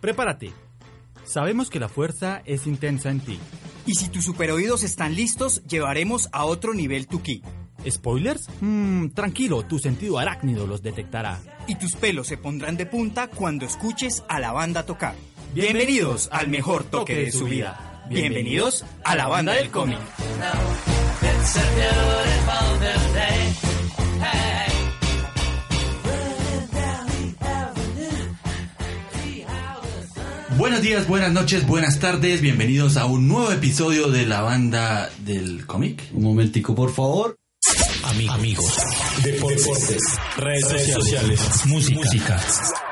Prepárate. Sabemos que la fuerza es intensa en ti. Y si tus superoídos están listos, llevaremos a otro nivel tu ki. ¿Spoilers? Mmm, tranquilo, tu sentido arácnido los detectará. Y tus pelos se pondrán de punta cuando escuches a la banda tocar. Bienvenidos al mejor toque de su vida. Bienvenidos a la banda del cómic. Buenos días, buenas noches, buenas tardes, bienvenidos a un nuevo episodio de la banda del cómic. Un momentico, por favor. amigos, deportes, redes, sociales, música.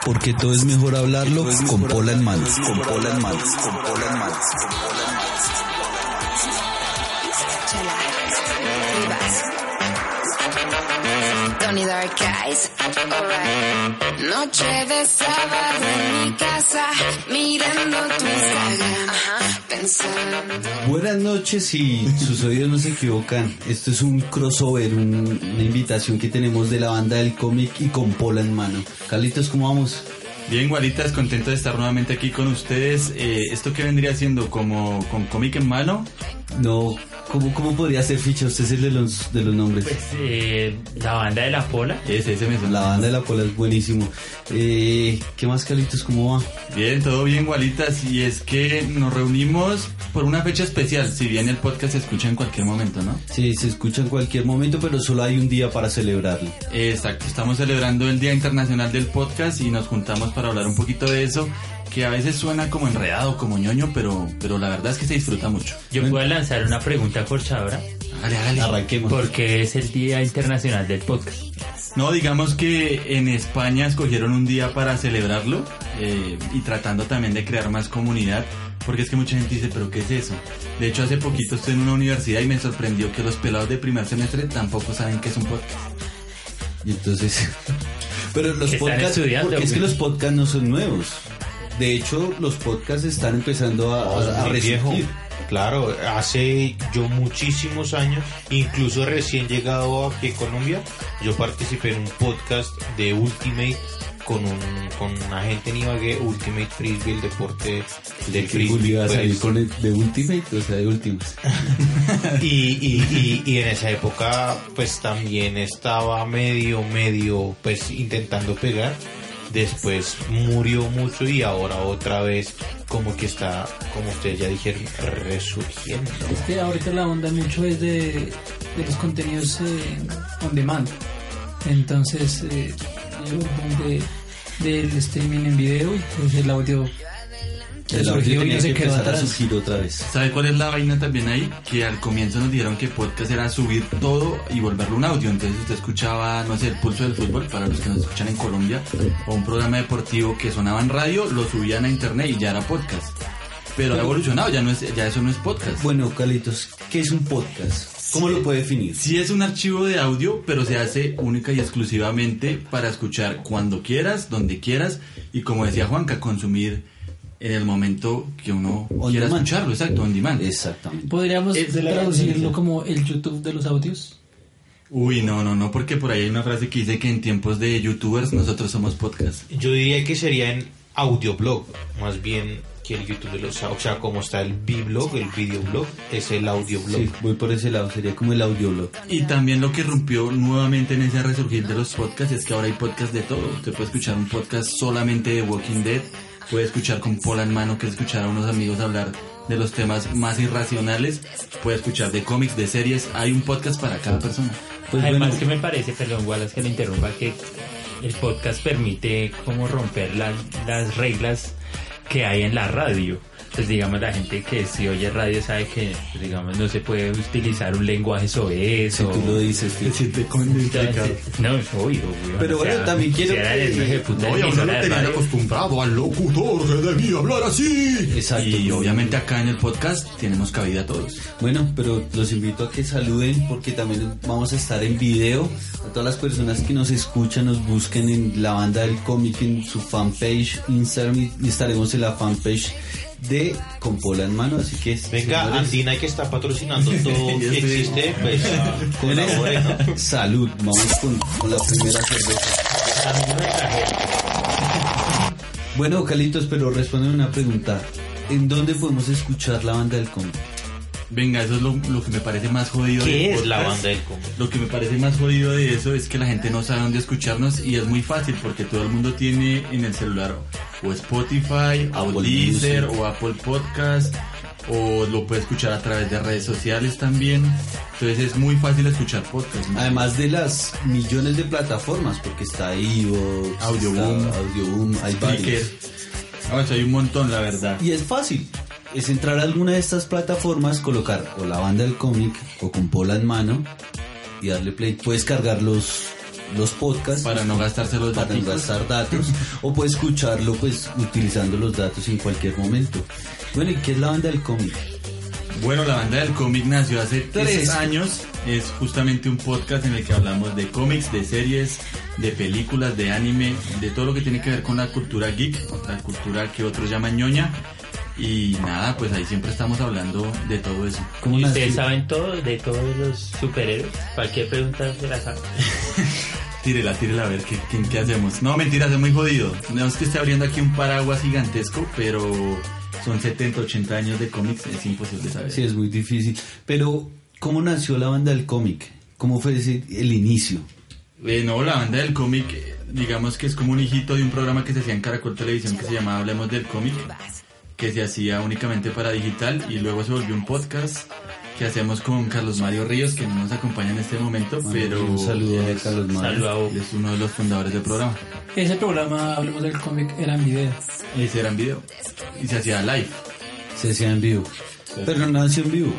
Porque todo es mejor hablarlo con pola en manos. Con pola en manos. Con pola en manos. Con pola en manos. Tony Dark Eyes, alright. Noche de sábado en mi casa, mirando tu Instagram, pensando. Buenas noches, si sus oídos no se equivocan. Esto es un crossover, un- una invitación que tenemos de la banda del cómic y con pola en mano. Carlitos, ¿cómo vamos? Bien, guaritas, contento de estar nuevamente aquí con ustedes. Eh, ¿Esto qué vendría siendo? ¿Como con cómic en mano? No, ¿cómo, cómo podría ser ficha? Usted es el de los, de los nombres. Pues eh, la banda de la Pola. Ese, ese me suena. La banda de la pola es buenísimo. Eh, ¿Qué más, Carlitos? ¿Cómo va? Bien, todo bien, gualitas. Y es que nos reunimos por una fecha especial. Si bien el podcast se escucha en cualquier momento, ¿no? Sí, se escucha en cualquier momento, pero solo hay un día para celebrarlo. Exacto, estamos celebrando el Día Internacional del Podcast y nos juntamos para hablar un poquito de eso, que a veces suena como enredado, como ñoño, pero, pero la verdad es que se disfruta mucho. Yo puedo lanzar una pregunta corchadora. Hágale, hágale. Arranquemos. porque es el Día Internacional del Podcast? No, digamos que en España escogieron un día para celebrarlo eh, y tratando también de crear más comunidad, porque es que mucha gente dice, pero ¿qué es eso? De hecho, hace poquito estuve en una universidad y me sorprendió que los pelados de primer semestre tampoco saben qué es un podcast. Y entonces. Pero los podcasts. Porque es que los podcasts no son nuevos. De hecho, los podcasts están empezando a, a, a Muy viejo. resurgir. Claro, hace yo muchísimos años, incluso recién llegado aquí a Colombia, yo participé en un podcast de Ultimate con un con una gente en Ibagué, Ultimate Frisbee, el deporte del frisbee. iba a pues. salir con el de Ultimate, o sea, de Ultimas. y, y, y, y en esa época pues también estaba medio, medio pues intentando pegar. Después murió mucho y ahora otra vez como que está, como ustedes ya dijeron, resurgiendo. Es ahorita la onda mucho es de, de los contenidos eh, on demand. Entonces, eh, de, del streaming en video y pues el audio El y tenía que empezar a surgir otra vez. ¿Sabe cuál es la vaina también ahí? Que al comienzo nos dijeron que podcast era subir todo y volverlo un audio. Entonces usted escuchaba, no sé, el pulso del fútbol, para los que nos escuchan en Colombia, o un programa deportivo que sonaba en radio, lo subían a internet y ya era podcast. Pero ha evolucionado, ya, no es, ya eso no es podcast. Bueno, Carlitos, ¿qué es un podcast? ¿Cómo lo puede definir? Sí es un archivo de audio, pero se hace única y exclusivamente para escuchar cuando quieras, donde quieras y como decía Juanca, consumir en el momento que uno On quiera demand. escucharlo, exacto, on demand. Exactamente. Podríamos traducirlo como el YouTube de los audios. Uy, no, no, no, porque por ahí hay una frase que dice que en tiempos de youtubers nosotros somos podcast. Yo diría que sería en audioblog, más bien que el YouTube de los, o sea, como está el B-blog, el videoblog, es el audioblog. Sí, voy por ese lado, sería como el audioblog. Y también lo que rompió nuevamente en ese resurgir de los podcasts es que ahora hay podcast de todo. Usted puede escuchar un podcast solamente de Walking Dead, puede escuchar con pola en mano, que es escuchar a unos amigos hablar de los temas más irracionales, puede escuchar de cómics, de series, hay un podcast para cada persona. Pues Además bueno, que me parece, perdón, Wallace, que le interrumpa, que el podcast permite como romper la- las reglas que hay en la radio. Pues digamos, la gente que si oye radio sabe que, digamos, no se puede utilizar un lenguaje soez si o... tú lo dices. Entonces, no, es obvio, weón, Pero o sea, bueno, también quiero si que- eso, puta No, a lo tenían acostumbrado al locutor que debía hablar así. Exacto. Y obviamente acá en el podcast tenemos cabida todos. Bueno, pero los invito a que saluden porque también vamos a estar en video. A todas las personas que nos escuchan, nos busquen en la banda del cómic, en su fanpage Instagram y estaremos en la fanpage de Con Pola en Mano. Así que, Venga, señores, Andina que está patrocinando todo que existe, pues con colabore, ¿no? salud. Vamos con, con la primera cerveza. Bueno, Calitos, pero responden una pregunta. ¿En dónde podemos escuchar la banda del cómic? Venga, eso es lo, lo que me parece más jodido. ¿Qué del es la podcast. banda del? Lo que me parece más jodido de eso es que la gente no sabe dónde escucharnos y es muy fácil porque todo el mundo tiene en el celular o Spotify, o Apple Deezer, Music. o Apple Podcast, o lo puede escuchar a través de redes sociales también. Entonces es muy fácil escuchar podcast. ¿no? Además de las millones de plataformas, porque está Evox, Audioboom. Audioboom, hay varios. Ah, eso hay un montón, la verdad. Y es fácil. Es entrar a alguna de estas plataformas, colocar o la banda del cómic o con pola en mano y darle play. Puedes cargar los, los podcasts Para no gastarse los para no datos. gastar datos o puedes escucharlo pues utilizando los datos en cualquier momento. Bueno, ¿y qué es la banda del cómic? Bueno, la banda del cómic nació hace tres es años. Es justamente un podcast en el que hablamos de cómics, de series, de películas, de anime, de todo lo que tiene que ver con la cultura geek, la cultura que otros llaman ñoña. Y nada, pues ahí siempre estamos hablando de todo eso. ¿Cómo ¿Y ustedes saben todo de todos los superhéroes? Cualquier pregunta se la saben. Tírela, tírela a ver qué, qué, qué hacemos. No, mentiras, es muy jodido. No es que esté abriendo aquí un paraguas gigantesco, pero son 70, 80 años de cómics, es imposible saber. Sí, es muy difícil. Pero, ¿cómo nació la banda del cómic? ¿Cómo fue ese- el inicio? Eh, no, la banda del cómic, digamos que es como un hijito de un programa que se hacía en Caracol Televisión que se llamaba Hablemos del cómic, que se hacía únicamente para digital y luego se volvió un podcast que hacemos con Carlos Mario Ríos, que no nos acompaña en este momento, pero un saludo a Carlos Mario. Es uno de los fundadores del programa. Ese programa, hablemos del cómic, era en video. Ese era en video y se hacía live. Se hacía en vivo. Pero no nació en vivo.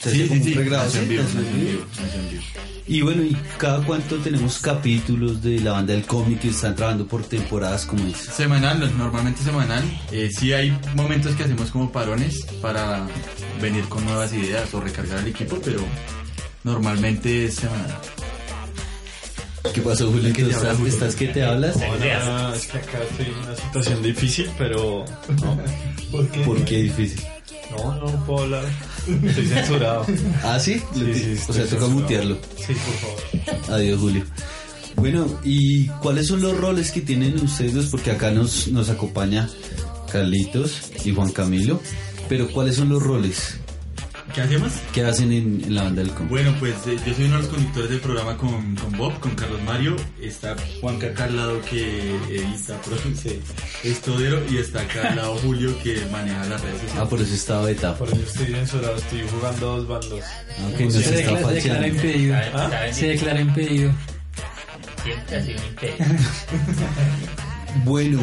Se hacía como un pregrado, nació en ¿sí? vivo, Nació en vivo, nació en vivo. Y bueno, ¿y cada cuánto tenemos capítulos de la banda del cómic que están trabajando por temporadas como es? Semanal, normalmente semanal. Eh, sí hay momentos que hacemos como parones para venir con nuevas ideas o recargar el equipo, pero normalmente es semanal. ¿Qué pasó, Julio? Te ¿Estás, habla, Julio. estás que te hablas? Hola, es que acá estoy en una situación difícil, pero no. ¿Por qué? ¿Por qué difícil? No, no puedo hablar. Estoy censurado. ¿Ah, sí? Sí, sí, o sea, toca mutearlo. Sí, por favor. Adiós, Julio. Bueno, ¿y cuáles son los roles que tienen ustedes? Porque acá nos, nos acompaña Carlitos y Juan Camilo. Pero ¿cuáles son los roles ¿Qué hacemos? que hacen en, en la banda del cómic? Bueno, pues eh, yo soy uno de los conductores del programa con, con Bob, con Carlos Mario. Está Juan acá al lado que edita, produce, es todero. Y está acá al lado Julio que maneja las redes Ah, sociales. por eso estaba etapa. Por eso estoy censurado, estoy jugando dos bandos. Ah, ok, no Se, se está declara, se declara impedido. ¿Ah? ¿Saben? Se declara impedido. Siempre ha sido un imperio. Bueno,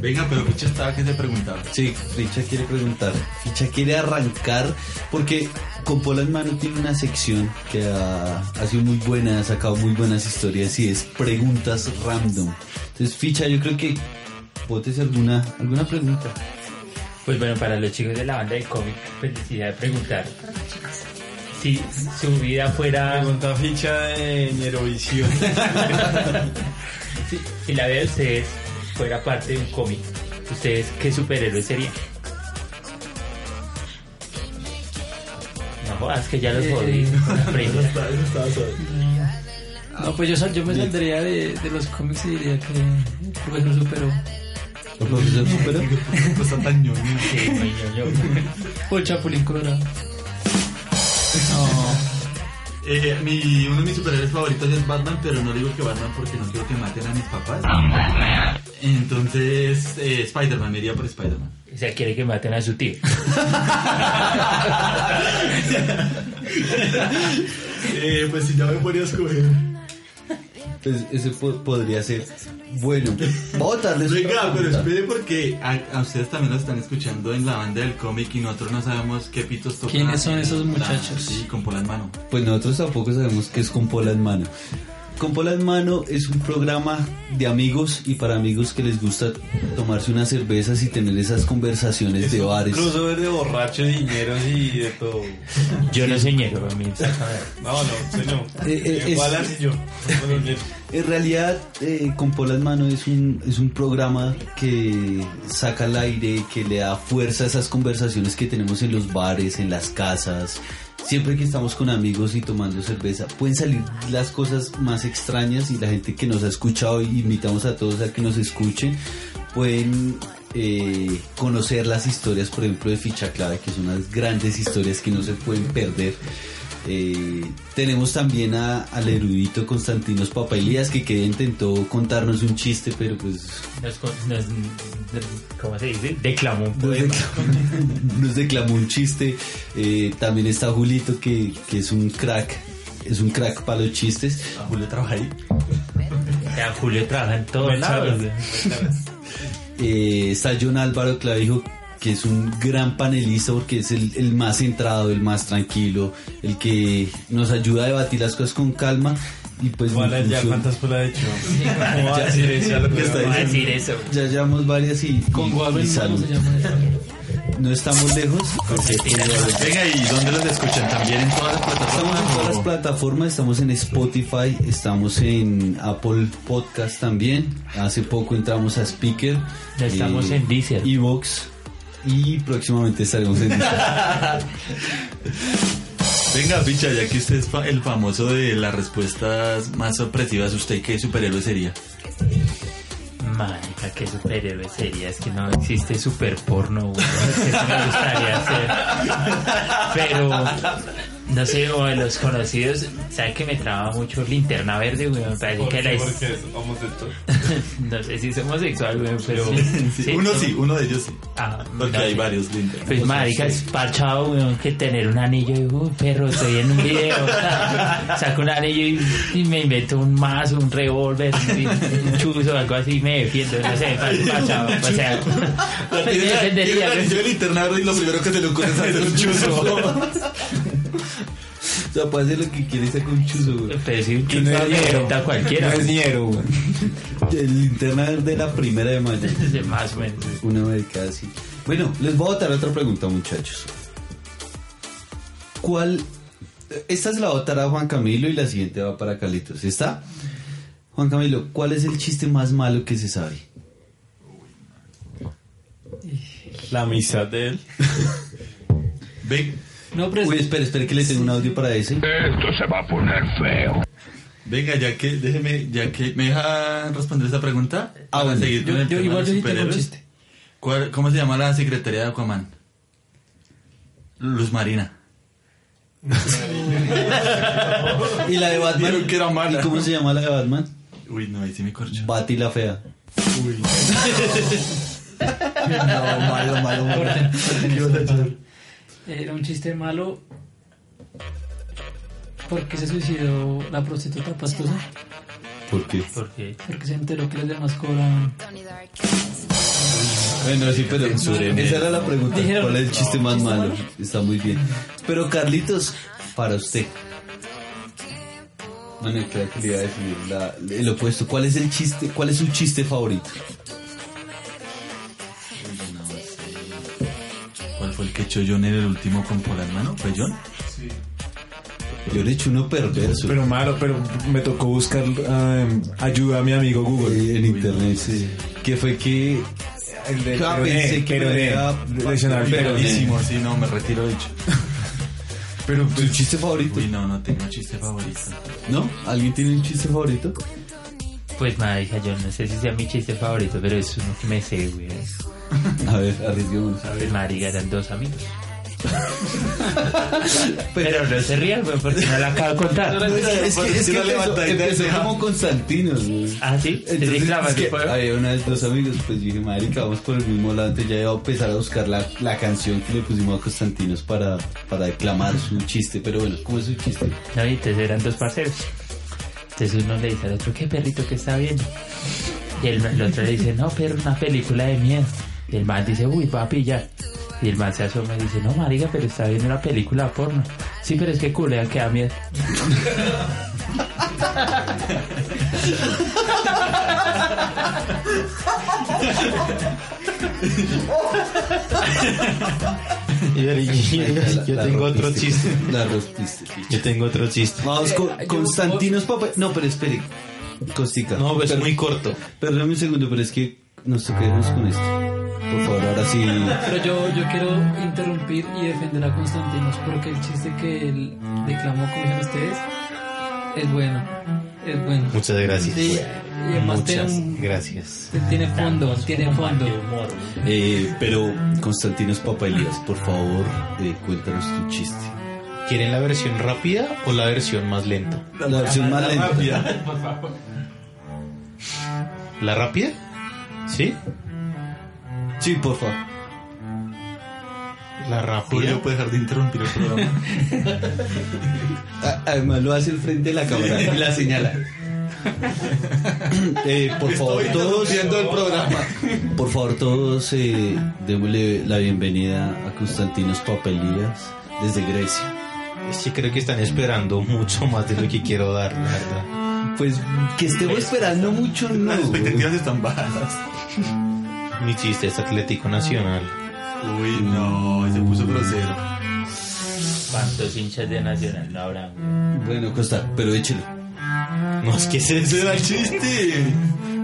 Venga, pero Picha estaba que se preguntaba. sí, Ficha quiere preguntar. Ficha quiere arrancar porque con Pola en Mano tiene una sección que ha, ha sido muy buena, ha sacado muy buenas historias y es preguntas random. Entonces, Ficha, yo creo que botes alguna, alguna pregunta. Pues bueno, para los chicos de la banda de cómic, pues quisiera preguntar si su vida fuera, Pregunta ficha en Eurovisión. si, si la vida de ustedes fuera parte de un cómic, ¿ustedes qué superhéroe serían? No jodas, que ya los Eh, jodí. pregunta. No, pues yo, me saldría de, de los cómics y diría que el profesor superó. ¿El profesor superó? Cosa tan. Sí, ñoño. O el Chapulín Colorado. Eh, mi, uno de mis superhéroes favoritos es Batman, pero no digo que Batman porque no quiero que maten a mis papás. Entonces, eh, Spider-Man, me iría por Spider-Man. O sea, quiere que maten a su tío. Eh, pues si ya me podría escoger. Pues ese po- podría ser. Bueno, vamos a darles Venga, pero espere porque a, a ustedes también lo están escuchando en la banda del cómic y nosotros no sabemos qué pitos tocan. ¿Quiénes son esos muchachos? Sí, con pola en mano. Pues nosotros tampoco sabemos qué es Con Pola en Mano. Con Pola en Mano es un programa de amigos y para amigos que les gusta tomarse unas cervezas y tener esas conversaciones de bares. Crossover de borrachos, dineros y de todo. Yo no soy ñero, a mí. No, no, soy no. Eh, eh, Igual así yo. En realidad, eh, Con Pola en Mano es un, es un programa que saca al aire, que le da fuerza a esas conversaciones que tenemos en los bares, en las casas. Siempre que estamos con amigos y tomando cerveza, pueden salir las cosas más extrañas y la gente que nos ha escuchado y invitamos a todos a que nos escuchen. pueden eh, conocer las historias, por ejemplo, de Ficha Clave, que son unas grandes historias que no se pueden perder. Eh, tenemos también a- al erudito Constantinos Papailías, que, que intentó contarnos un chiste, pero pues Nos, ¿Cómo se dice? Declamó un poema. nos declamó un chiste. Eh, también está Julito, que, que es un crack, es un crack para los chistes. ¿A Julio trabaja ahí? Julio trabaja en todos lados. sabes. Eh, está John Álvaro Clavijo, que es un gran panelista porque es el, el más centrado, el más tranquilo, el que nos ayuda a debatir las cosas con calma. Y pues ya cuántas fue la de hecho. ¿Cómo va a decir eso? Ya lo que está ¿Cómo va a diciendo. decir eso? ya llevamos varias y, Con y-. No estamos lejos. porque- Venga, ¿y dónde los escuchan? ¿También en todas las plataformas? Estamos en todas las plataformas, estamos en Spotify, estamos en Apple Podcast también. Hace poco entramos a Speaker. Ya estamos en Deezer. Evox. Y próximamente estaremos en. Venga, picha, ya que usted es fa- el famoso de las respuestas más sorpresivas, ¿usted qué superhéroe sería? Marica, qué superhéroe sería. Es que no existe super porno, güey. Es que eso me gustaría hacer. Pero, no sé, o de los conocidos, ¿saben que me traba mucho Linterna Verde, güey? Me parece ¿Por que qué? la Porque es homosexual. No sé si es homosexual, güey, pero... Sí, uno ¿no? sí, uno de ellos sí. Ah, Porque no hay sé. varios linternas. Pues marica, es parchado, weón, que tener un anillo y, uy, perro, estoy en un video, saco un anillo y, y me invento un mazo, un revólver, un, chuzo, algo así, me defiendo, no sé, par- parchado, o sea, me defendería, güey. de linterna verde y lo primero que se le ocurre es hacer un chuzo. O sea, puede hacer lo que quiere sacar un chuzo, güey. Pero si un a cualquiera, No es héroe, güey. El linterna de la primera de mayo. más o menos. Una vez casi. Bueno, les voy a botar otra pregunta, muchachos. ¿Cuál? Esta es la votar a Juan Camilo y la siguiente va para Carlitos. ¿Está? Juan Camilo, ¿cuál es el chiste más malo que se sabe? La amistad de él. Ven, No, pero Uy, espere, espere que le tengo un audio para ese. venga, ya que, déjeme, ya que, ¿me deja responder esta pregunta? Ah, Para bueno. seguir yo, con el yo tema igual de sí. ¿Cuál- ¿Cómo se llama la secretaria de Aquaman? Luz Marina. ¿Y la de Batman? Que era mala. ¿Y cómo se llama la de Batman? Uy, no, ahí sí me corcho. Bati la fea. no, malo, malo, malo. Era un chiste malo porque se suicidó la prostituta pastosa ¿Por qué? Porque porque se enteró que los demás cobraban. Bueno, sí, pero esa era la pregunta. ¿Cuál es el chiste más malo? Está muy bien. Pero Carlitos, para usted. Bueno, creo que le iba a decir la- el opuesto. ¿Cuál es el chiste? ¿Cuál es su chiste favorito? Fue el que echó John en el último con por mano? ¿Fue John? Yo le he hecho uno perverso Pero malo, pero me tocó buscar um, ayuda a mi amigo Google. en internet. sí. Que fue que El de Ah, pensé que me Peroné. Buenísimo, sí, no, me retiro dicho. Pero tu chiste favorito, Uy, no, no tengo chiste favorito. ¿no? ¿Alguien tiene un chiste favorito? Pues marica, yo no sé si sea mi chiste favorito, pero es uno que me sé, güey. A ver, arriesguemos. Pues marica, eran dos amigos. Pero no se rían, güey, porque no la acabo de contar. Es que, es que empezó, levantadita de empezó como Constantino. güey. Ah, sí, Entonces, es había una vez dos amigos, pues yo dije, marica, vamos por el mismo lado, entonces ya iba a empezar a buscar la, la canción que le pusimos a Constantinos para, para declamar su chiste, pero bueno, ¿cómo es su chiste? No, y entonces eran dos parceros. Entonces uno le dice al otro, ¿qué perrito que está viendo? Y el, el otro le dice, no, perro, una película de miedo. Y el man dice, uy, va a pillar. Y el man se asoma y dice, no, marica, pero está viendo una película porno. Sí, pero es que culea que da miedo. Yo tengo otro chiste. La rompiste. Yo tengo otro chiste. Vamos con Constantinos Papá. No, pero espere. Costica. No, es Pero- muy corto. Perdóname un segundo, pero es que nos toca irnos con esto. Por favor, ahora sí. Pero yo, yo quiero interrumpir y defender a Constantinos porque el chiste que él declamó, como dicen ustedes, Es bueno, es bueno. Muchas gracias. Sí, y además tiene Muchas gracias. Tiene fondo, tiene fondo. Eh, pero, Constantinos Papelías, por favor, eh, cuéntanos tu chiste. ¿Quieren la versión rápida o la versión más lenta? La versión más lenta. ¿La rápida? ¿Sí? Sí, por favor. La rápida. Julio puede dejar de interrumpir el programa. Además lo hace el frente de la cámara y la señala. Eh, por favor, todos el programa. Por favor, todos eh, démosle la bienvenida a Constantinos Papelías desde Grecia. Sí, creo que están esperando mucho más de lo que quiero dar, la verdad. Pues que estemos esperando mucho, no. Las expectativas están bajas. Mi chiste es Atlético Nacional. Uy, no, se puso grosero. ¿Cuántos hinchas de Nacional no habrán? güey? Bueno, Costa, pero échelo. No, es que ese era el chiste.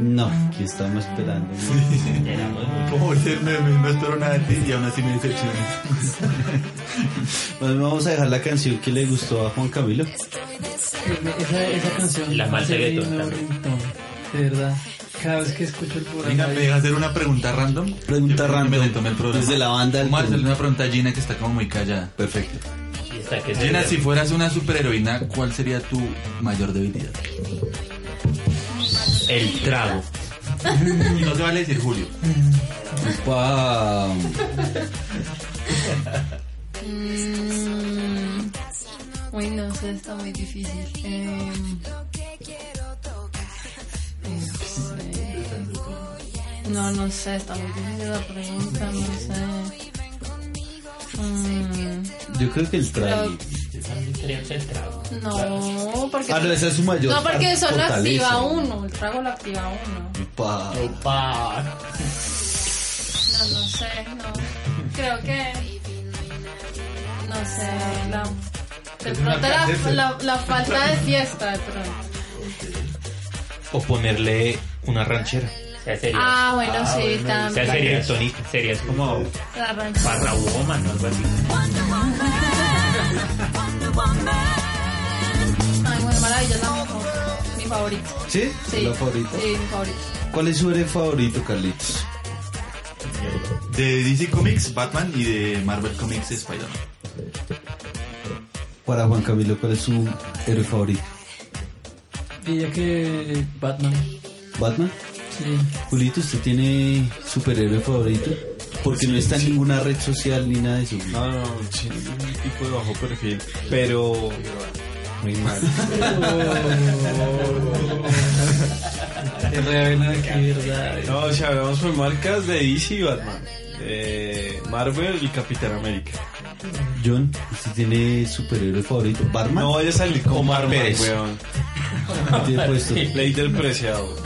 No, que estamos esperando. Como ser meme, no espero nada de ti y aún así me decepcionas. Bueno, vamos a dejar la canción que le gustó a Juan Camilo. Esa, esa canción. La más montón, De verdad. Cada vez que escucho el programa. Venga, ¿me deja hacer una pregunta random? Pregunta Yo random. Me le tomé el programa. Desde la banda del Vamos a hacerle una pregunta a Gina que está como muy callada. Perfecto. Que Gina, si fueras una superheroína, ¿cuál sería tu mayor debilidad? El trago. Y no se vale decir Julio. Mm, Uy, no sé, está muy difícil. Eh, no, no sé, está muy difícil la pregunta, no sé. Mm, Yo creo que el trago. No, porque... Ah, no, esa es su mayor No, porque eso lo activa uno, el trago lo activa uno. Pa... No, no sé, no. Creo que... No sé, la... De pronto la, la, la falta de fiesta, de pronto. O ponerle una ranchera. Sea, Ah, bueno, sí, o sea, también. serías, Kryptonita. serías como barra woman o algo así. Ay, bueno, maravilla, es la mejor. Mi favorita. ¿Sí? Sí. ¿La favorita? Sí, mi favorita. ¿Cuál es su héroe favorito, Carlitos? De DC Comics, Batman y de Marvel Comics, Spider-Man. Para Juan Camilo, ¿cuál es su héroe favorito? Diría que Batman. ¿Batman? Sí. Julito, ¿usted tiene superhéroe favorito? Porque no está en ninguna red social ni nada de eso. No, no, sí, un tipo de bajo perfil, pero muy mal. No, si hablamos por marcas de DC y Batman, de Marvel y Capitán América. John, ¿usted tiene superhéroe favorito? ¿Barman? No vaya a salir Batman, Pérez. weón. ¿Qué tiene puesto? Del preciado.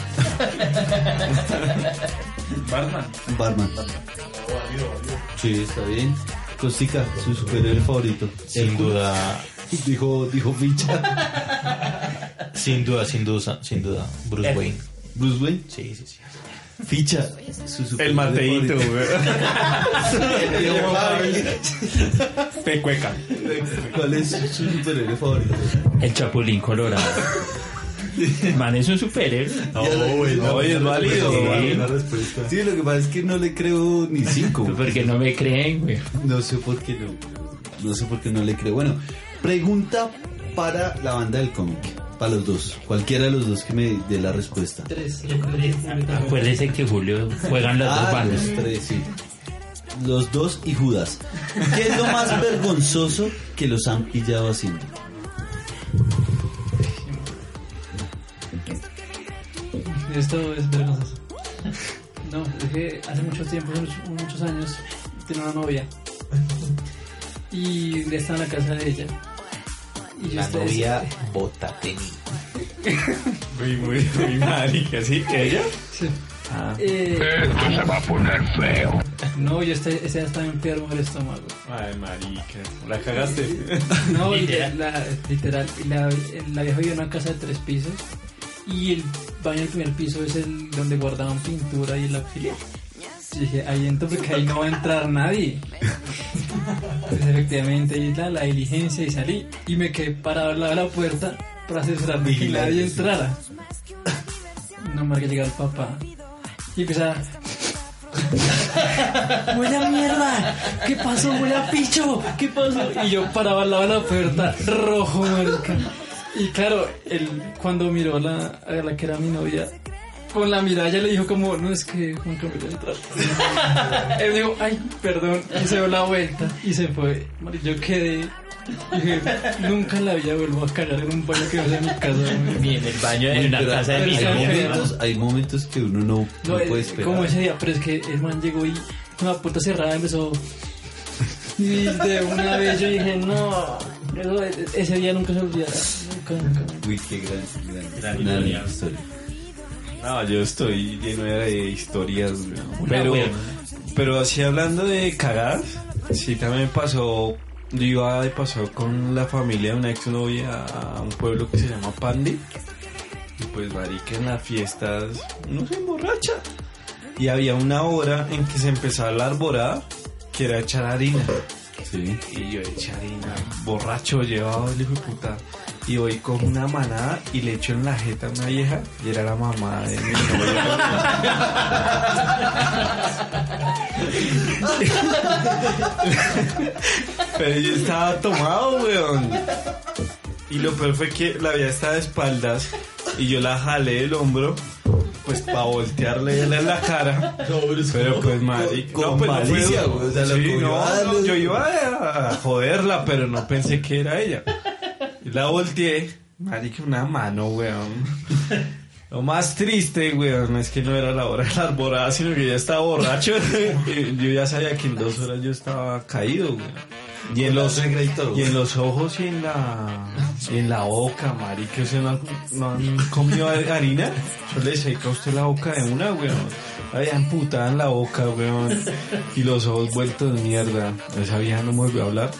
Batman. Barman. Sí, está bien. Costica, su superhéroe favorito. Sin duda, Dijo, dijo ficha. sin duda, sin duda, sin duda. Bruce. Wayne. Bruce Wayne. Sí, sí, sí. Ficha. Su El Mateito, weón. Pecueca. ¿Cuál es su superhéroe favorito? El chapulín colorado. Man, es un superhéroe. No, es válido. Sí. Lo que pasa es que no le creo ni cinco. Porque no me creen, güey. No sé por qué no. No sé por qué no le creo. Bueno, pregunta para la banda del cómic. Para los dos. Cualquiera de los dos que me dé la respuesta. Tres. Acuérdese que Julio juegan las dos Ah, bandas. los tres, sí. Los dos y Judas. ¿Qué es lo más vergonzoso que los han pillado haciendo? Esto es vergonzoso. No, es que hace mucho tiempo, muchos, muchos años, tenía una novia. Y le estaba en la casa de ella. Y yo La estaba- novia bota tenis. Muy, muy, muy marica, ¿sí? ¿Ella? Sí. Ah. Eh, No, yo este, día estaba enfermo del estómago. Ay, marica. ¿La cagaste? No, Literal. La, literal. La, la vieja vivía en una casa de tres pisos. Y el baño del primer piso es el donde guardaban pintura y el auxiliar. Y dije, ahí entro porque ahí no va a entrar nadie. Pues efectivamente, y la, la diligencia y salí. Y me quedé parado al lado de la puerta para cerrar de que nadie entrara. No, marca llega el papá y empieza. ¡Huele a mierda! ¿Qué pasó? ¡Huele a picho! ¿Qué pasó? Y yo paraba al lado de la puerta, rojo, marica. Y claro, él cuando miró a la, a la que era mi novia, con la mirada ella le dijo como, no es que Juan Camilo entrar. él dijo, ay, perdón, y se dio la vuelta y se fue. Yo quedé. Dije, nunca la vida vuelvo a cagar en un baño que no sea en mi casa. Ni en el baño, en una casa de mi hay, momentos, hay momentos que uno no, no No, puede es esperar. como ese día, pero es que el man llegó y con la puerta cerrada empezó. Y de una vez yo dije, no, eso- ese día nunca se olvidará. Nunca, nunca. Uy, qué gran, gran, Gran gran historia. historia. No, yo estoy lleno de historias, Pero, pero así hablando de cagadas, sí también me pasó. Yo iba de paseo con la familia de una exnovia a un pueblo que se llama Pandi. Y pues, marica, en las fiestas uno se emborracha. Y había una hora en que se empezaba la arborada, que era echar harina. Sí. Y yo eché harina, borracho, llevado el hijo de puta. Y voy con una manada y le echo en la jeta a una vieja y era la mamá de mi novia. Pero yo estaba tomado, weón. Y lo peor fue que la vieja estaba de espaldas y yo la jalé del hombro. Pues para voltearle en la cara. Pero pues con no, pues, no fue malicia, o sea, Sí, no, yo iba a joderla, pero no pensé que era ella. Y la volteé, marica, una mano, weón. Lo más triste, weón, es que no era la hora de la arborada, sino que ya estaba borracho. Yo ya sabía que en dos horas yo estaba caído, weón. Y en, los, y en los ojos y en la y en la boca, marica, o sea, no, han- no han comido harina. Yo le seca a usted la boca de una, weón. Había emputada en la boca, weón. Y los ojos vueltos de mierda. Esa vieja no me volvió a hablar.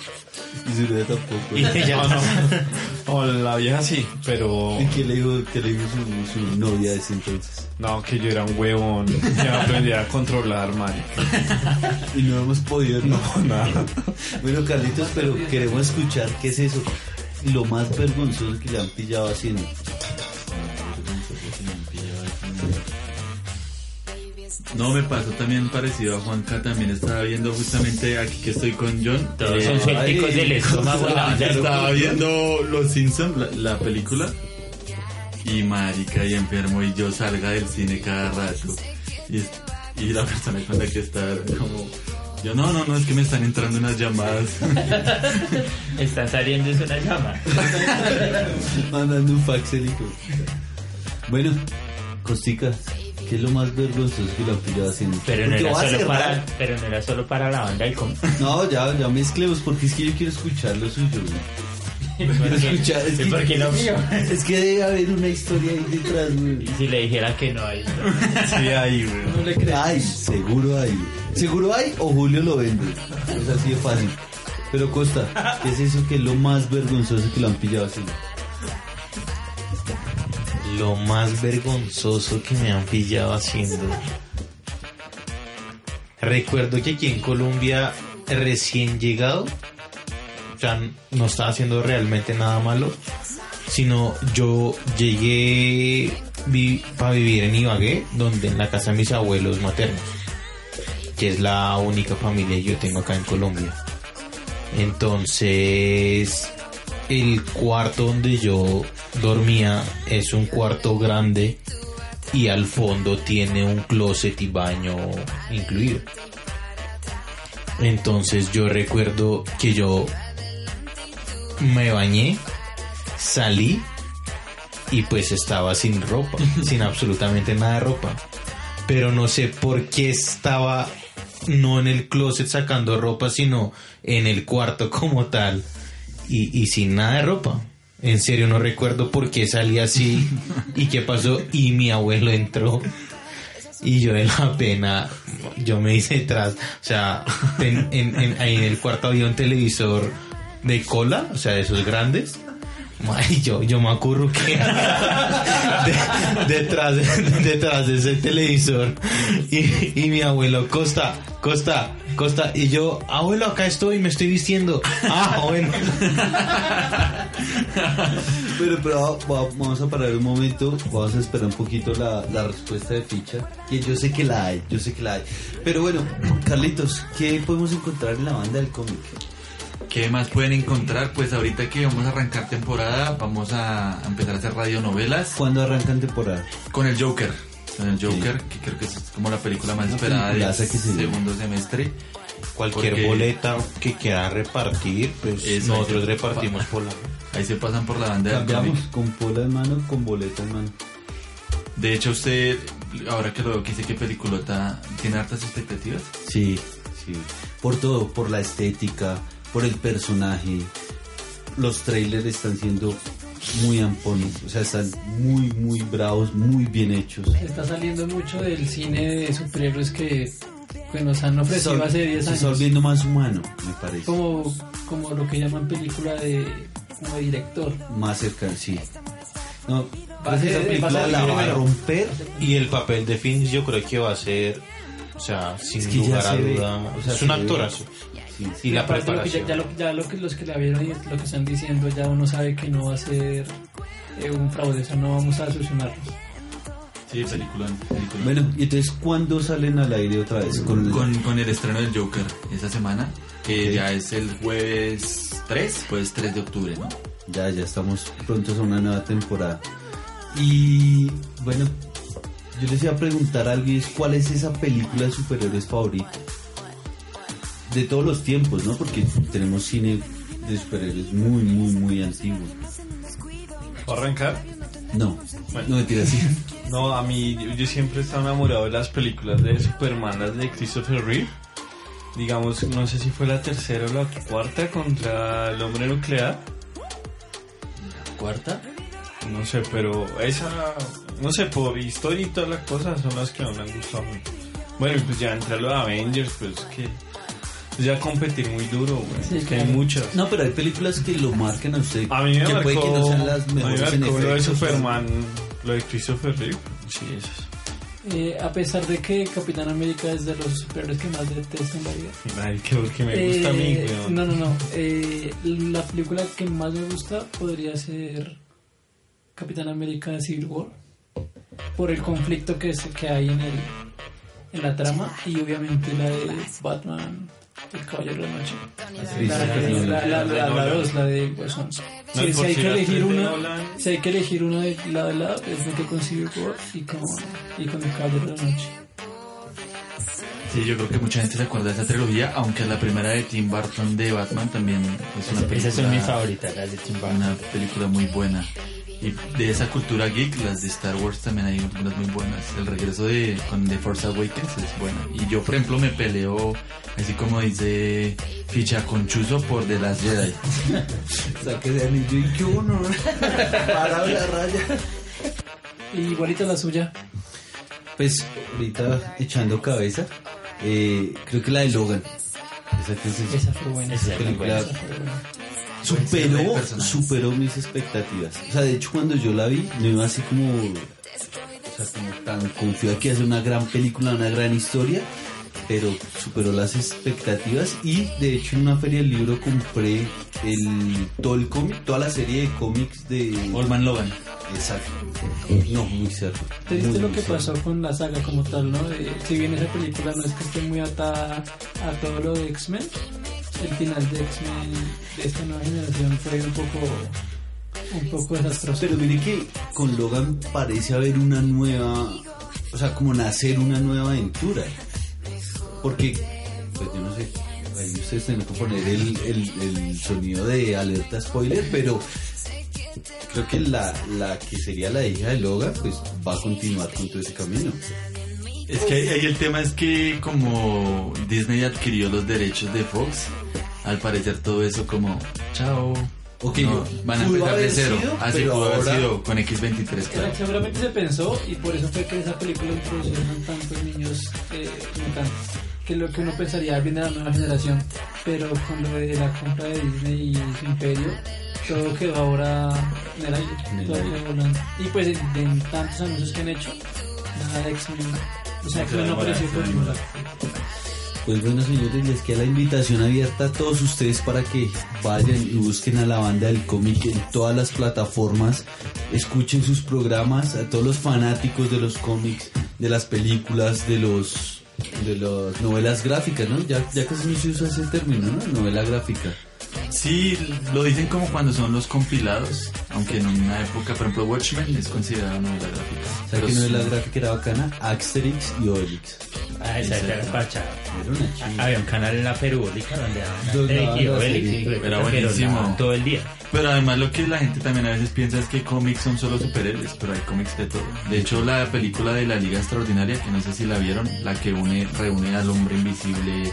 Y su novia tampoco. Y ella No, no. No, la vieja sí, pero ¿Y qué le dijo, qué le dijo su, su novia de ese entonces? no, que yo era un huevón. Que aprendí a controlar, marica. Y no hemos podido, no. nada. Bueno, Carlitos, pero queremos escuchar qué es eso. Lo más vergonzoso que le han pillado haciendo. No, me pasó también parecido a Juanca, también estaba viendo justamente aquí que estoy con John. Todos eh, son suélticos ay, del estómago. la ya verdad. estaba viendo Los Simpsons, la, la película, y marica, y enfermo, y yo salga del cine cada rato. Y, y la persona cuenta que está como... Yo, no, no, no, es que me están entrando unas llamadas. Están saliendo es una llama. Mandando un fax el hijo. Bueno, Costica, ¿qué es lo más vergonzoso que le han pillado haciendo? Pero no, era va a solo para, pero no era solo para la banda del com. No, ya, ya mezclemos, porque es que yo quiero escuchar lo suyo. güey. Quiero escuchar, es ¿Y que, por qué lo mío? es que debe haber una historia ahí detrás, güey. Y si le dijera que no hay. Sí, ahí, weón. No le crees. Hay, seguro hay. güey. Seguro hay o Julio lo vende. Es así de fácil. Pero Costa, ¿qué es eso que es lo más vergonzoso que lo han pillado haciendo? Lo más vergonzoso que me han pillado haciendo. Recuerdo que aquí en Colombia, recién llegado, sea, no estaba haciendo realmente nada malo, sino yo llegué para vivir en Ibagué, donde en la casa de mis abuelos maternos, que es la única familia que yo tengo acá en Colombia. Entonces, el cuarto donde yo dormía es un cuarto grande y al fondo tiene un closet y baño incluido. Entonces yo recuerdo que yo me bañé, salí y pues estaba sin ropa, sin absolutamente nada de ropa. Pero no sé por qué estaba no en el closet sacando ropa, sino en el cuarto como tal y, y sin nada de ropa. En serio no recuerdo por qué salí así y qué pasó y mi abuelo entró y yo de la pena yo me hice detrás, o sea, en, en- en- ahí en el cuarto había un televisor de cola, o sea, de esos grandes. Ay, yo, yo me acuerdo que de- detrás, de, detrás de ese televisor y, y mi abuelo, Costa, Costa, Costa, y yo, abuelo, acá estoy, me estoy vistiendo. Ah, bueno. Pero, pero va- vamos a parar un momento, vamos a esperar un poquito la, la respuesta de ficha, que yo sé que la hay, yo sé que la hay. Pero bueno, Carlitos, ¿qué podemos encontrar en la banda del cómic? ¿Qué más pueden encontrar? Pues ahorita que vamos a arrancar temporada, vamos a empezar a hacer radionovelas ¿Cuándo arrancan temporada? con el Joker. Con el Joker, que creo que es como la película más Una esperada del viene. segundo semestre. Cualquier Porque- boleta que quiera repartir, pues Eso, nosotros repartimos por la... Ahí se pasan por la banda Cambiamos con pola en mano, con boleta en mano. De hecho, usted, ahora que lo veo, que dice que peliculota, ¿tiene hartas expectativas? Sí, sí. Por todo, por la estética, por el personaje. Los trailers están siendo muy ampones, o sea, están muy, muy bravos, muy bien hechos. Está saliendo mucho del cine de superhéroes que, que nos han ofrecido hace 10 se está años. volviendo más humano, me parece. Como, como lo que llaman película de como de director. Más cercano, sí. No, Va a ser- esa película va a ser la va a romper. Y el papel de Finch yo creo que va a ser, o sea, sin Es que ya lugar a duda, o sea, es un actorazo. Sí, Y la que ya, preparación. ya lo, ya lo que los que la vieron y lo que están diciendo ya uno sabe que no va a ser eh, un fraude, o sea, no vamos a solucionarlo. Sí, película. película. Bueno, y entonces, ¿cuándo salen al aire otra vez? Con, con, con el estreno del Joker esa semana, que Ok. ya es el jueves 3, jueves 3 de octubre, ¿no? Ya, ya estamos prontos a una nueva temporada. Y bueno, yo les iba a preguntar algo y es cuál es esa película de superhéroes favorita. De todos los tiempos, ¿no? Porque tenemos cine de superhéroes muy, muy, muy antiguo. ¿Va a arrancar? No, Bueno. no me tiras así. No, a mí yo, siempre he estado enamorado de las películas de Superman, las de Christopher Reeve. Digamos, no sé si fue la tercera o la cuarta contra el hombre nuclear. ¿Cuarta? No sé, pero esa, no sé, por historia y todas las cosas son las que me han gustado mucho. Bueno, pues ya entre los Avengers, pues que ya competir muy duro, güey. Sí, es que hay muchas. No, pero hay películas que lo marcan a usted. A mí me que marcó, puede que no sean las a mí me mejores en marcó lo de Superman, lo de Christopher Reeve. Sí, eso es. Eh, a pesar de que Capitán América es de los superhéroes que más detesto en la vida. Ay, que, que me gusta a mí, Eh, weón. No, no, no. Eh, la película que más me gusta podría ser Capitán América Civil War. Por el conflicto que, se- que hay en, el, en la trama y obviamente la de Batman, El Caballero de la Noche. Sí, La, sí, sí, la, la, la, la dos, la de. No, Sí, si hay que elegir de una, Nolan. si hay que elegir una de lado a lado, es me quedo con Civil War y con, y con El Caballero de la Noche. Sí, yo creo que mucha gente se acuerda de esa trilogía, aunque la primera de Tim Burton de Batman también es una película. Esas son mis favoritas, las de Tim Burton. Una película muy buena. Y de esa cultura geek, las de Star Wars también hay unas muy buenas. El regreso de con The Force Awakens es buena. Y yo, por ejemplo, me peleo, así como dice Ficha con Chuzo por The Last Jedi. Saque de anillo y que uno. Para la raya. Y igualita la suya. Pues ahorita echando cabeza, eh, creo que la de Logan. Esa que Esa fue buena. Esa película Esa fue buena. Superó, superó mis expectativas. O sea, de hecho cuando yo la vi, no iba así como, o sea, como tan confiado que hace una gran película, una gran historia, pero superó las expectativas y de hecho en una feria del libro compré el todo el cómic, toda la serie de cómics de Olman Logan. Exacto. No, muy cerca. ¿Te viste lo que cerca. pasó con la saga como tal, no? Eh, si bien esa película no es que esté muy atada a todo lo de X-Men, el final de X-Men de esta nueva generación fue un poco un poco desastroso. Pero mire que con Logan parece haber una nueva, o sea, como nacer una nueva aventura. Porque, pues yo no sé, ahí ustedes tienen que poner el, el, el sonido de alerta spoiler, pero creo que la, la que sería la hija de Logan, pues va a continuar con todo ese camino. Es que ahí el tema es que como Disney adquirió los derechos de Fox, al parecer todo eso como, chao. Ok, no, van a empezar de cero. sido, Así pero pudo haber ahora- sido con X23, claro. Seguramente se pensó y por eso fue que esa película introdujeron tantos niños eh. Que lo que uno pensaría viene de la nueva generación, pero con lo de la compra de Disney y su imperio, todo quedó ahora en el aire. En el todo aire. quedó volando. Y pues de, de tantos anuncios que han hecho, nada de X-Men. O sea, que no lado. Pues bueno, señores, les queda la invitación abierta a todos ustedes para que vayan y busquen a la banda del cómic en todas las plataformas, escuchen sus programas, a todos los fanáticos de los cómics, de las películas, de los de las novelas gráficas, ¿no? Ya, ya casi no se usa ese término, ¿no? Novela gráfica. Sí, lo dicen como cuando son los compilados, aunque en una época, por ejemplo, Watchmen es considerado novela gráfica. ¿Sabes Pero qué sí. novela gráfica era bacana? Asterix y Obelix. Ah, esa era la pacha. Había un canal en la perubólica donde daban y Obelix, Era pero buenísimo. todo el día. Pero además lo que la gente también a veces piensa es que cómics son solo superhéroes, pero hay cómics de todo. De hecho, la película de la Liga Extraordinaria, que no sé si la vieron, la que une, reúne al hombre invisible,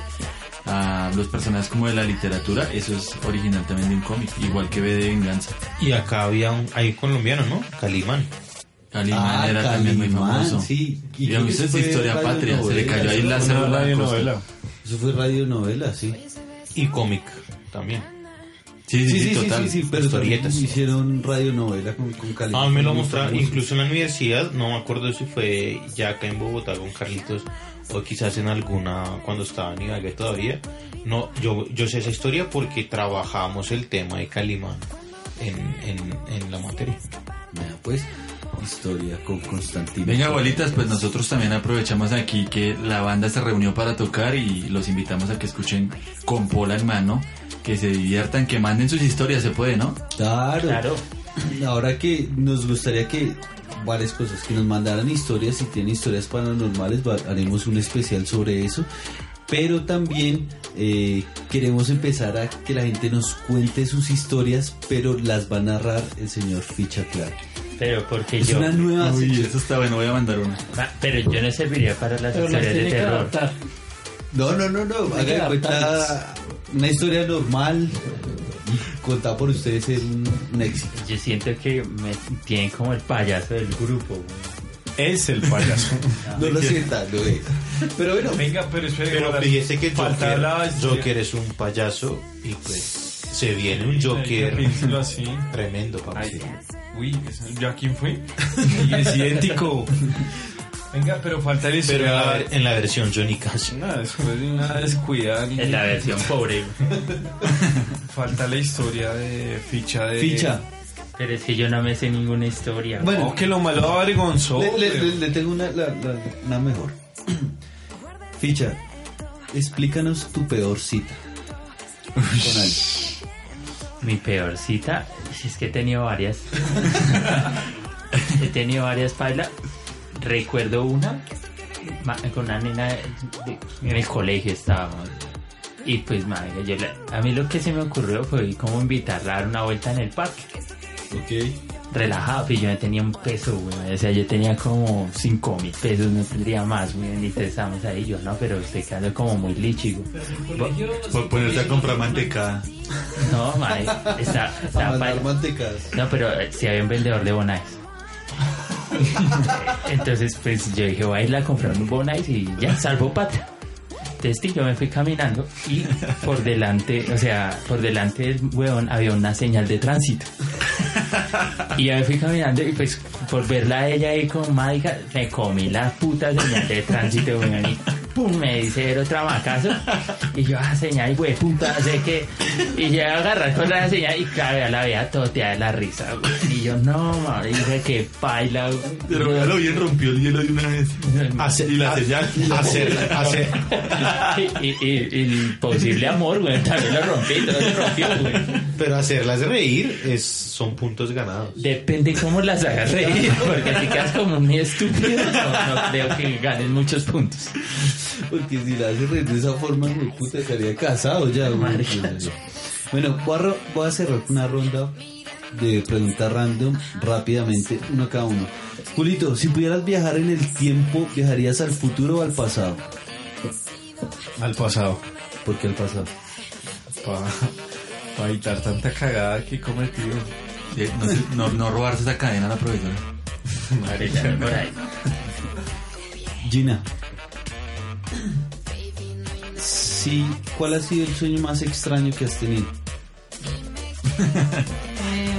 a los personajes como de la literatura, eso es original también de un cómic, igual que V de Venganza. Y acá había un, hay colombiano, ¿no? Calimán. Calimán Ah, era también muy famoso. sí. Y a que usted es historia patria, se le cayó ahí la célula. Eso fue radionovela, sí. Y cómic también. Sí, sí, sí, total. pero también Historietas. hicieron radionovela con, con Calimán. Ah, me lo mostraron, incluso en la universidad, no me acuerdo si fue ya acá en Bogotá con Carlitos o quizás en alguna cuando estaba en Ibagué todavía. No, yo, yo sé esa historia porque trabajamos el tema de Calimán en, en, en la materia. Vea, pues, historia con Constantino. Venga, abuelitas, pues nosotros también aprovechamos aquí que la banda se reunió para tocar y los invitamos a que escuchen con pola en mano, que se diviertan, que manden sus historias, se puede, ¿no? Claro. Claro. Ahora que nos gustaría que varias cosas, que nos mandaran historias, si tienen historias paranormales, va- haremos un especial sobre eso. Pero también eh, queremos empezar a que la gente nos cuente sus historias, pero las va a narrar el señor Ficha Clark. Pero porque Es yo. una nueva Uy, eso está bueno, voy a mandar una. Ah, pero yo no serviría para las Pero historias de terror. No, no, no, no. Haga cuenta una historia normal contada por ustedes es un, un éxito. Yo siento que me tienen como el payaso del grupo. Es el payaso. No lo sientan, lo es. Pero bueno, Venga, pero espere, Pero ahora, fíjese que falta Joker, la. Joker es un payaso y pues se viene un Joker así. tremendo, papi. uy, ¿ese- ¿yo a quién fui? Y es idéntico. Venga, pero falta la Pero en la, historia. ver- en la versión Johnny Cash. De una descuidada. Es la versión pobre. Falta la historia de ficha de. Ficha. Pero es que yo no me sé ninguna historia. Bueno, Oh, que lo malo avergonzó. Le, le- le- le tengo una, la- la- una mejor. Ficha, explícanos tu peor cita. Con. Mi peor cita, si es que he tenido varias. he tenido varias pailas. Recuerdo una con una nena de- de- en el colegio estábamos. Y pues, madre, yo la- a mí lo que se me ocurrió fue como invitarla a dar una vuelta en el parque. Relajado, y yo no tenía un peso, güey. O sea, yo tenía como 5 mil pesos, no tendría más, güey. Y entonces estábamos ahí, yo no, pero usted quedó como muy lichigo. Por ponerte a comprar mantecada. No, madre, está, está mantecadas. No, pero eh, si había un vendedor de Bonais. Entonces, pues yo dije, voy a ir a comprar un Bonais y ya, salvo patria. Entonces, yo me fui caminando y por delante, o sea, por delante del huevón había una señal de tránsito. Y yo me fui caminando y pues por verla a ella ahí con mágica, me comí la puta señal de tránsito, weón, pum, me dice el otro macazo. Y yo, ah, señal, güey, puta, sé que. Y yo a agarrar con la señal y claro, ya la veía toteada de la risa, güey. Y yo, no, madre, dije que baila, güey. Pero véalo bien, rompió el hielo de una vez. Hacer, Y la señal. hacer, hacer, Y, y, y- y el posible amor, güey, también lo rompí, todo se rompió, güey. pero hacerlas reír es, son puntos ganados. Depende cómo las hagas reír, porque si quedas como muy estúpido, no, no creo que ganes muchos puntos. Porque si la hace reír de esa forma, mi puta estaría casado ya. güey. Bueno, voy a, voy a cerrar una ronda de preguntas random rápidamente, uno cada uno. Julito, si pudieras viajar en el tiempo, ¿viajarías al futuro o al pasado? Al pasado. ¿Por qué al pasado? Para evitar tanta cagada que he cometido. Sí, No, no, no robarse esa cadena a la profesora. Marica, por ahí. Gina. Sí, ¿cuál ha sido el sueño más extraño que has tenido? Eh,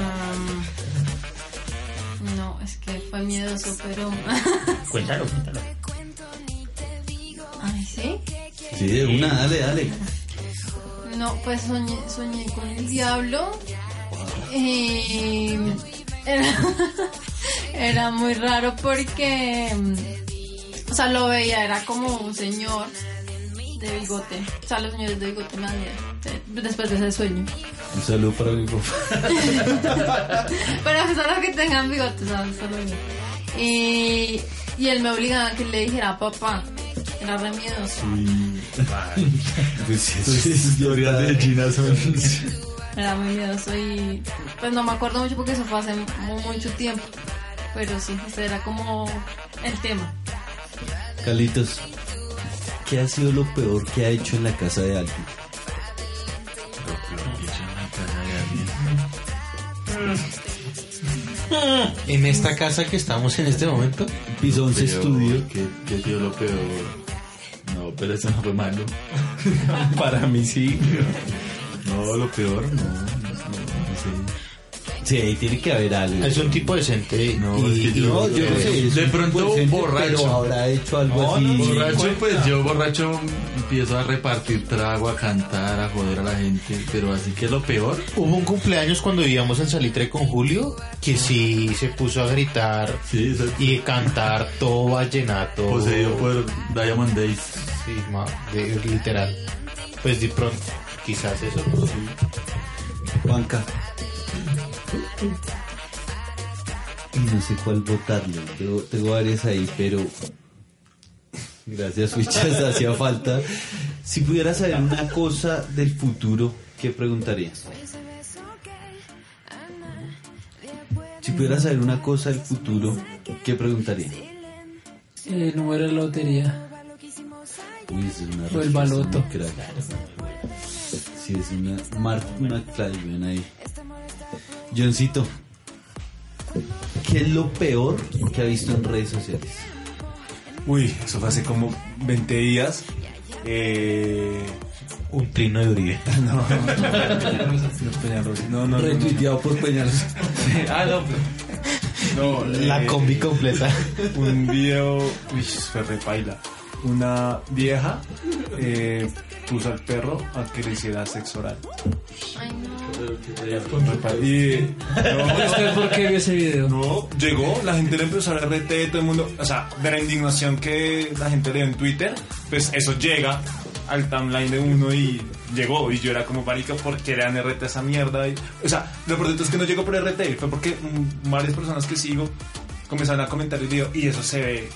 um, no, es que fue miedoso, pero. Cuéntalo, cuéntalo. Ay, ¿sí? Sí, de una, dale, dale. No, pues soñé, soñé con el diablo. Eh, era, era muy raro porque, mm, o sea, lo veía, era como un señor de bigote. O sea, los señores de bigote nadie. Después de ese sueño. Un saludo para mi papá. Pero solo que tengan bigote, ¿sabes? Solo yo. Y, y él me obligaba a que le dijera papá. Era re miedoso. Pues sí, eso es historia de Gina son... Era muy miedoso y pues no me acuerdo mucho porque eso fue hace mu- mucho tiempo. Pero sí, ese era como el tema. Carlitos, ¿qué ha sido lo peor que ha hecho en la casa de alguien? En esta casa que estamos en este momento, Piso 11 Pero, Estudio. ¿Qué, qué ha sido lo peor? No, pero eso no fue malo. Para mí sí. No, lo peor, no. Sí, ahí tiene que haber algo. es un tipo decente. No, y, es que y- No, yo no sé. es De pronto, decente, borracho. Pero habrá hecho algo No, así. no, borracho, pues yo borracho empiezo a repartir trago, a cantar, a joder a la gente, pero así que lo peor, Hubo un cumpleaños cuando vivíamos en Salitre con Julio que sí se puso a gritar sí, y cantar todo vallenato. poseído por Diamond Days. Sí, ma- de- literal. Pues de pronto, quizás eso. Juanca. No sé cuál votarle. Tengo, tengo varias ahí, pero. Gracias, Fichas, hacía falta. Si pudiera saber una cosa del futuro, ¿qué preguntarías? Si pudiera saber una cosa del futuro, ¿qué preguntaría? El número de la lotería. Uy, es una O el baloto. crack. Sí, es una Martin McFly, ven ahí. Johncito, ¿qué es lo peor que ha visto en redes sociales? Uy, eso fue hace como 20 días. Eh, Un trino de Uribe. no, no, Peñarrosi, no, no, no, no. Retuiteado por. Ah, no, pues, no, La eh, combi completa. Un video, uy, fue repaila. Una vieja eh, puso al perro a que le hiciera sexo oral. Ay, no. Repaila. Y no, ¿Usted por qué vio ese video? No, llegó, la gente le empezó a dar RT, todo el mundo, o sea, de la indignación que la gente le dio en Twitter, pues eso llega al timeline de uno y llegó, y yo era como, marica, ¿por qué le dan RT a esa mierda? Y, o sea, lo todo es que no llegó por RT, fue porque mm, varias personas que sigo comenzaron a comentar el video y eso se ve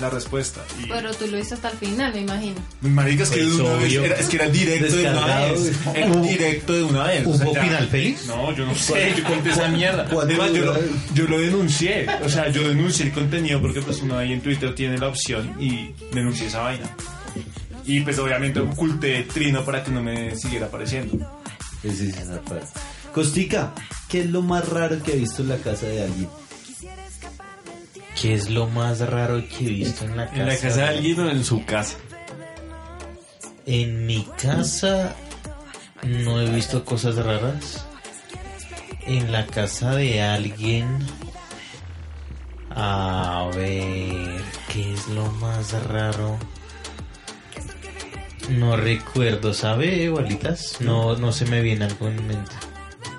la respuesta. Y, Pero tú lo hiciste hasta el final, me imagino. marica, es que, Pues de una vez, era, es que era directo de una vez, era directo de una vez. o sea, ¿Hubo ya- final feliz? no, yo no sé, yo conté esa mierda. ¿Cuánto Además, yo, lo, yo lo denuncié, o sea, yo denuncié el contenido porque pues uno ahí en Twitter tiene la opción y denuncié esa vaina. Y pues obviamente oculté Trino para que no me siguiera apareciendo. Ese es esa parte. Costica, ¿qué es lo más raro que ha visto en la casa de alguien? ¿Qué es lo más raro que he visto en la casa? ¿En la casa de alguien o en su casa? En mi casa no he visto cosas raras. En la casa de alguien. A ver, ¿qué es lo más raro? No recuerdo, ¿sabe, bolitas? No, no se me viene algo en mente.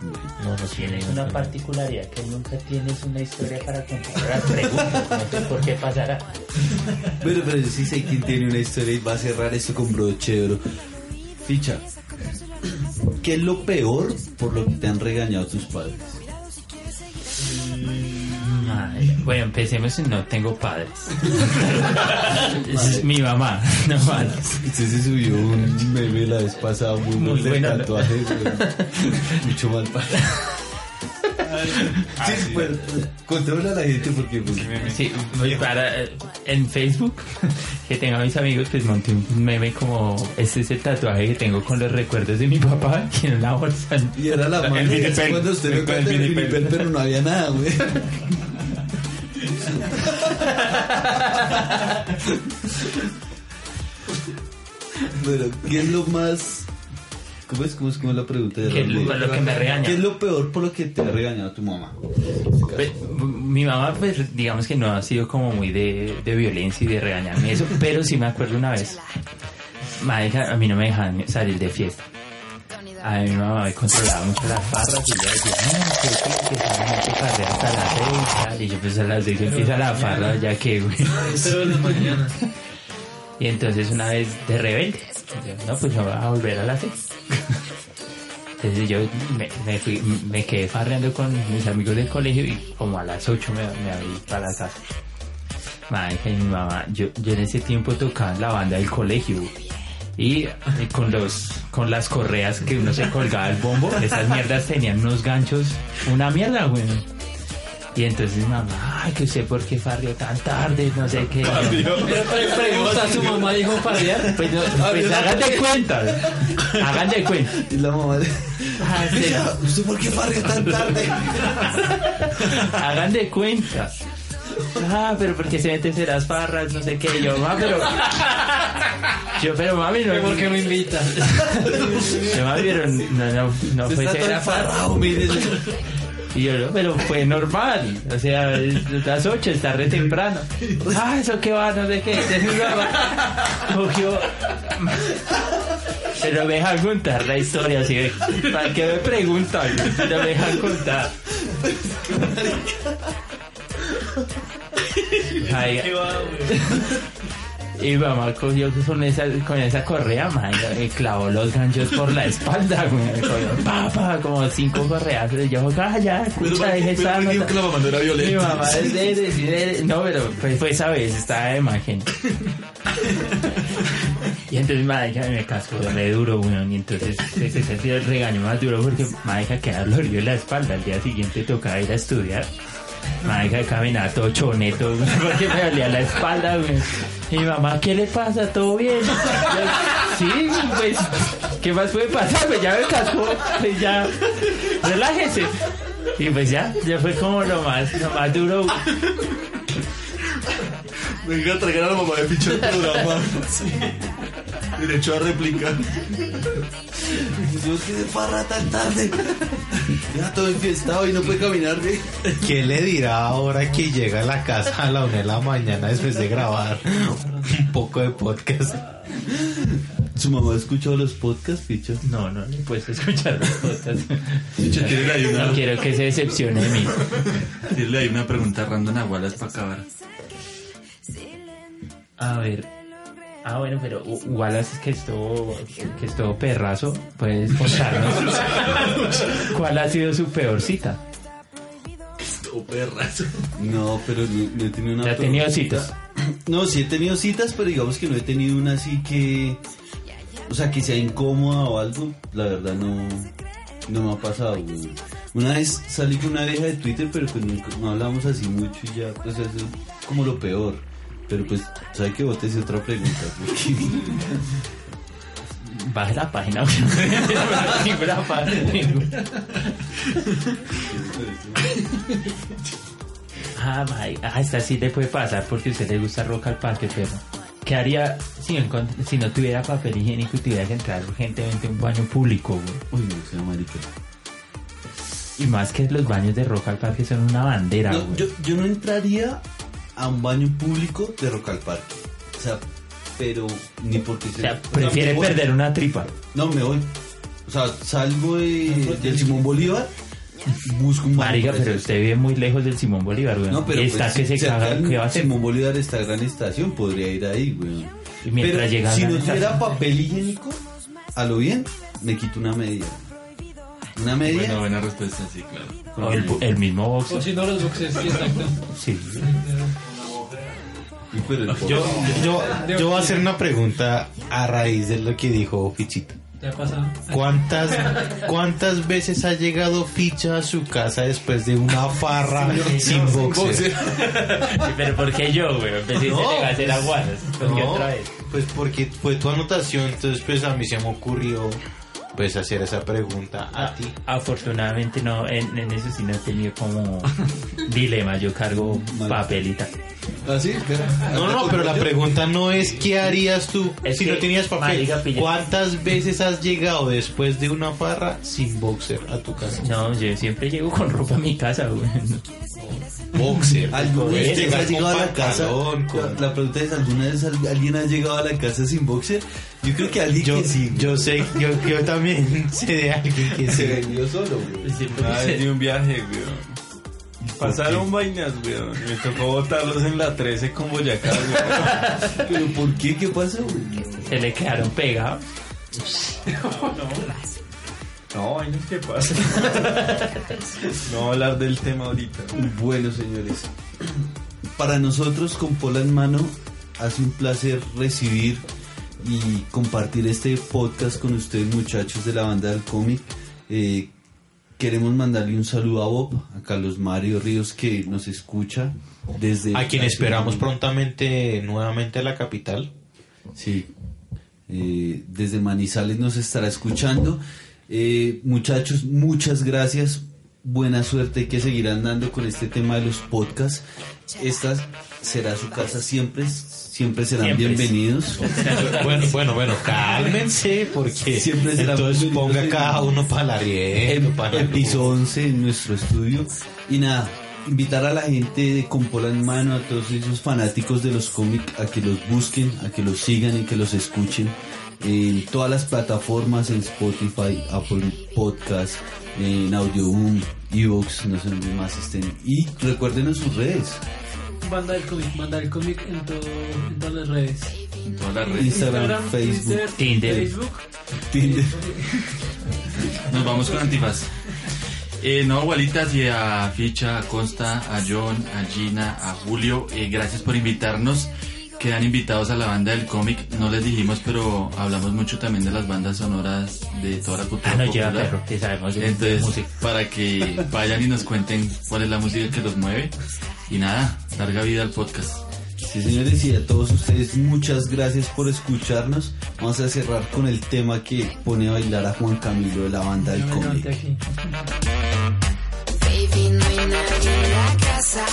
No, no Tienes una particularidad que nunca tienes una historia para contar. Pregunto, no sé por qué pasará. Bueno, pero yo sí sé quién tiene una historia y va a cerrar esto con broche de oro. Ficha, ¿qué es lo peor por lo que te han regañado tus padres? Bueno, empecemos en no tengo padres. es mi mamá, no mames. Usted se subió un meme la vez pasada muy, Muy bueno, ¿no? tatuaje, güey. mucho mal para. Sí, bueno, controla a la gente porque pues, Sí, voy para, eh, en Facebook, que tengo a mis amigos, pues monté un meme como, este es el tatuaje que tengo con los recuerdos de mi papá, que en una bolsa. y era la vinipel. cuando usted lo cuenta el vinipel, pero no había nada, güey. Bueno, ¿qué es lo más ¿Cómo es, cómo es, cómo es la pregunta? de Que Ramón? por lo que me regaña. ¿Qué es lo peor por lo que te ha regañado tu mamá? Pues, mi mamá, pues digamos que no ha sido como muy de, de violencia y de regañarme eso, pero sí me acuerdo una vez a mí no me dejan salir de fiesta. A mí mi mamá me controlaba mucho las farras y yo decía, no, que que que farrear hasta las seis y tal. Y yo pues a las seis empieza la farra, ya que, güey. Pero de la mañana. Y entonces una vez de rebelde, yo, no, pues no voy a volver a las seis. Entonces yo me, fui, me quedé farreando con mis amigos del colegio y como a las 8 me, me abrí para la casa. Marica, y mi mamá, yo, en ese tiempo tocaba la banda del colegio y, y con los con las correas que uno se colgaba el bombo, esas mierdas tenían unos ganchos, una mierda, güey. Y entonces mi mamá, ay, que usted por qué farrió tan tarde, no sé qué. Pero pre- pregunta, ¿su mamá dijo farrear? Pues, no, pues hagan de cuenta, hagan de cuenta. Y la mamá de... Ah, sí. ¿Usted por qué farrea tan tarde? Hagan de cuenta. Ah, pero porque se meten en las farras, no sé qué. Yo, mamá, pero. Yo, pero mami, no. ¿Por qué me invitan? Yo, mami, pero no, no, no fue Está todo ser farra. Y yo, no, pero fue normal. O sea, las 8, está re temprano. Ah, eso que va, no sé qué. Cogió. Pero me dejan contar la historia, así. ¿Para qué me preguntan? Pero me dejan contar. Ay, y mamá cogió con esa, con esa correa, man, y clavó los ganchos por la espalda, güey. Cogió, pa, pa, como cinco correas. Y yo, ah, ya, escucha, deje esa la mamá no era Mi violenta. mamá es de decir, no, pero fue, fue esa vez, estaba de imagen. Y entonces marica me cascó re duro, weón. Y entonces ese ese sido el regaño más duro porque marica quedaba dolorido en la espalda. Al día siguiente tocaba ir a estudiar. Marica caminaba todo choneto, porque me dolía la espalda, weón. Y mi mamá, ¿qué le pasa? ¿Todo bien? Yo, sí, pues, ¿qué más puede pasar? Pues ya me cascó, pues ya, relájese. Y pues ya, ya fue como lo más, lo más duro. Venga a traer a la mamá de picho el programa. Derecho a réplica. Yo que de farra tan tarde. Ya todo enfiestado y no puede caminar, güey. ¿Qué le dirá ahora que llega a la casa a la una de la mañana después de grabar un poco de podcast? ¿Su mamá ha escuchado los podcasts, picho? No, no, no puedes escuchar los podcasts. Picho, tírale ahí una, No quiero que se decepcione de mí. tírale ahí una pregunta random a Wallace para acabar. A ver. Ah, bueno, pero U- Wallace es que estuvo, que estuvo perrazo. Puedes contarnos cuál ha sido su peor cita. Todo perrazo. No, pero no, no he tenido una... ¿Ya ha tenido citas? No, sí he tenido citas, pero digamos que no he tenido una así que... O sea, que sea incómoda o algo. La verdad no... No me ha pasado. Una vez salí con una vieja de Twitter, pero pues nunca, no hablamos así mucho y ya, pues eso es como lo peor. Pero pues, ¿sabe que botes otra pregunta? Baje la página. Ninguna página. Ah, my- ah, esta sí le puede pasar porque a usted le gusta rock al parque, pero ¿qué haría si no, si no tuviera papel higiénico y tuviera que entrar urgentemente a un baño público, güey? Uy, no, sea marica. Y más que los baños de rock al parque son una bandera, No, güey. yo, yo no entraría a un baño público de Rock al Parque. O sea, pero ni porque O sea, prefiere perder una tripa. No, me voy. O sea, salgo de, del Simón Bolívar, busco un baño Marica, pero usted vive muy lejos del Simón Bolívar, güey. No, pero está pues, que se caga, ¿qué va a hacer? Simón Bolívar está gran estación, podría ir ahí, güey. Y mientras pero llega a si no tuviera papel higiénico, a lo bien, me quito una media. Una media. Buena, buena respuesta, sí, claro. El, el mismo box. O si no, los boxes, sí, exacto. Sí. El Yo, yo, yo voy a hacer una pregunta a raíz de lo que dijo Fichita. ¿Cuántas, ¿Cuántas veces ha llegado Ficha a su casa después de una farra sin boxer? Sí, pero ¿por qué yo, güey? Empecé No, a hacer aguas. ¿Por qué No, otra vez? pues porque fue tu anotación, entonces pues a mí se me ocurrió pues hacer esa pregunta a ti. Afortunadamente no, en, en eso sí no he tenido como dilema. Yo cargo papel y tal. ¿Ah, sí? No, no, pero la pregunta no es qué harías tú Es si que, no tenías papel. ¿Cuántas veces has llegado después de una farra sin boxer a tu casa? No, yo siempre llego con ropa a mi casa, güey. boxer. ¿Alguna vez Llegar has llegado a la casa? La, pregunta es, ¿alguna vez al- alguien ha llegado a la casa sin boxer? Yo creo que alguien Yo, que sí. yo sé, yo, yo también sé de alguien que se vendió solo, güey. Una vez di un viaje, weón. Pasaron vainas, weón. Me tocó botarlos en la 13 con Boyacá, weón. ¿Pero por qué? ¿Qué pasó, güey? Se le quedaron pegados. No, vainas, ¿qué pasa? No voy a hablar del tema ahorita. Bueno, señores, para nosotros con Pola en mano hace un placer recibir y compartir este podcast con ustedes muchachos de la banda del cómic. Eh, queremos mandarle un saludo a Bob, a Carlos Mario Ríos que nos escucha desde... a quien esperamos prontamente nuevamente a la capital. Sí, eh, desde Manizales nos estará escuchando. Eh, muchachos, muchas gracias. Buena suerte que seguirán dando con este tema de los podcasts. Esta será su casa siempre, siempre serán Siempre. bienvenidos. Bueno, bueno, bueno, cálmense porque Siempre entonces ponga cada uno para la el, para el piso 11 en nuestro estudio. Y nada, invitar a la gente de Compola en mano, a todos esos fanáticos de los cómics, a que los busquen, a que los sigan y que los escuchen en todas las plataformas, en Spotify, Apple Podcast, en Audioboom, Evox, no sé dónde más estén. Y recuerden en sus redes. Banda del cómic, banda del cómic en, todo, en todas las redes. En todas las redes. Instagram, Facebook, Twitter, Tinder. Facebook. Tinder. Nos vamos con Antifaz. Eh, no, Gualitas y a Ficha, a Consta, a John, a Gina, a Julio, eh, gracias por invitarnos. Quedan invitados a la banda del cómic. No les dijimos, pero hablamos mucho también de las bandas sonoras de toda la cultura Ah, no lleva popular. perro, que sabemos Entonces, música. para que vayan y nos cuenten cuál es la música que los mueve. Y nada, larga vida al podcast. Sí, señores, y a todos ustedes muchas gracias por escucharnos. Vamos a cerrar con el tema que pone a bailar a Juan Camilo de la banda del cómic. Baby, no hay nadie en la casa.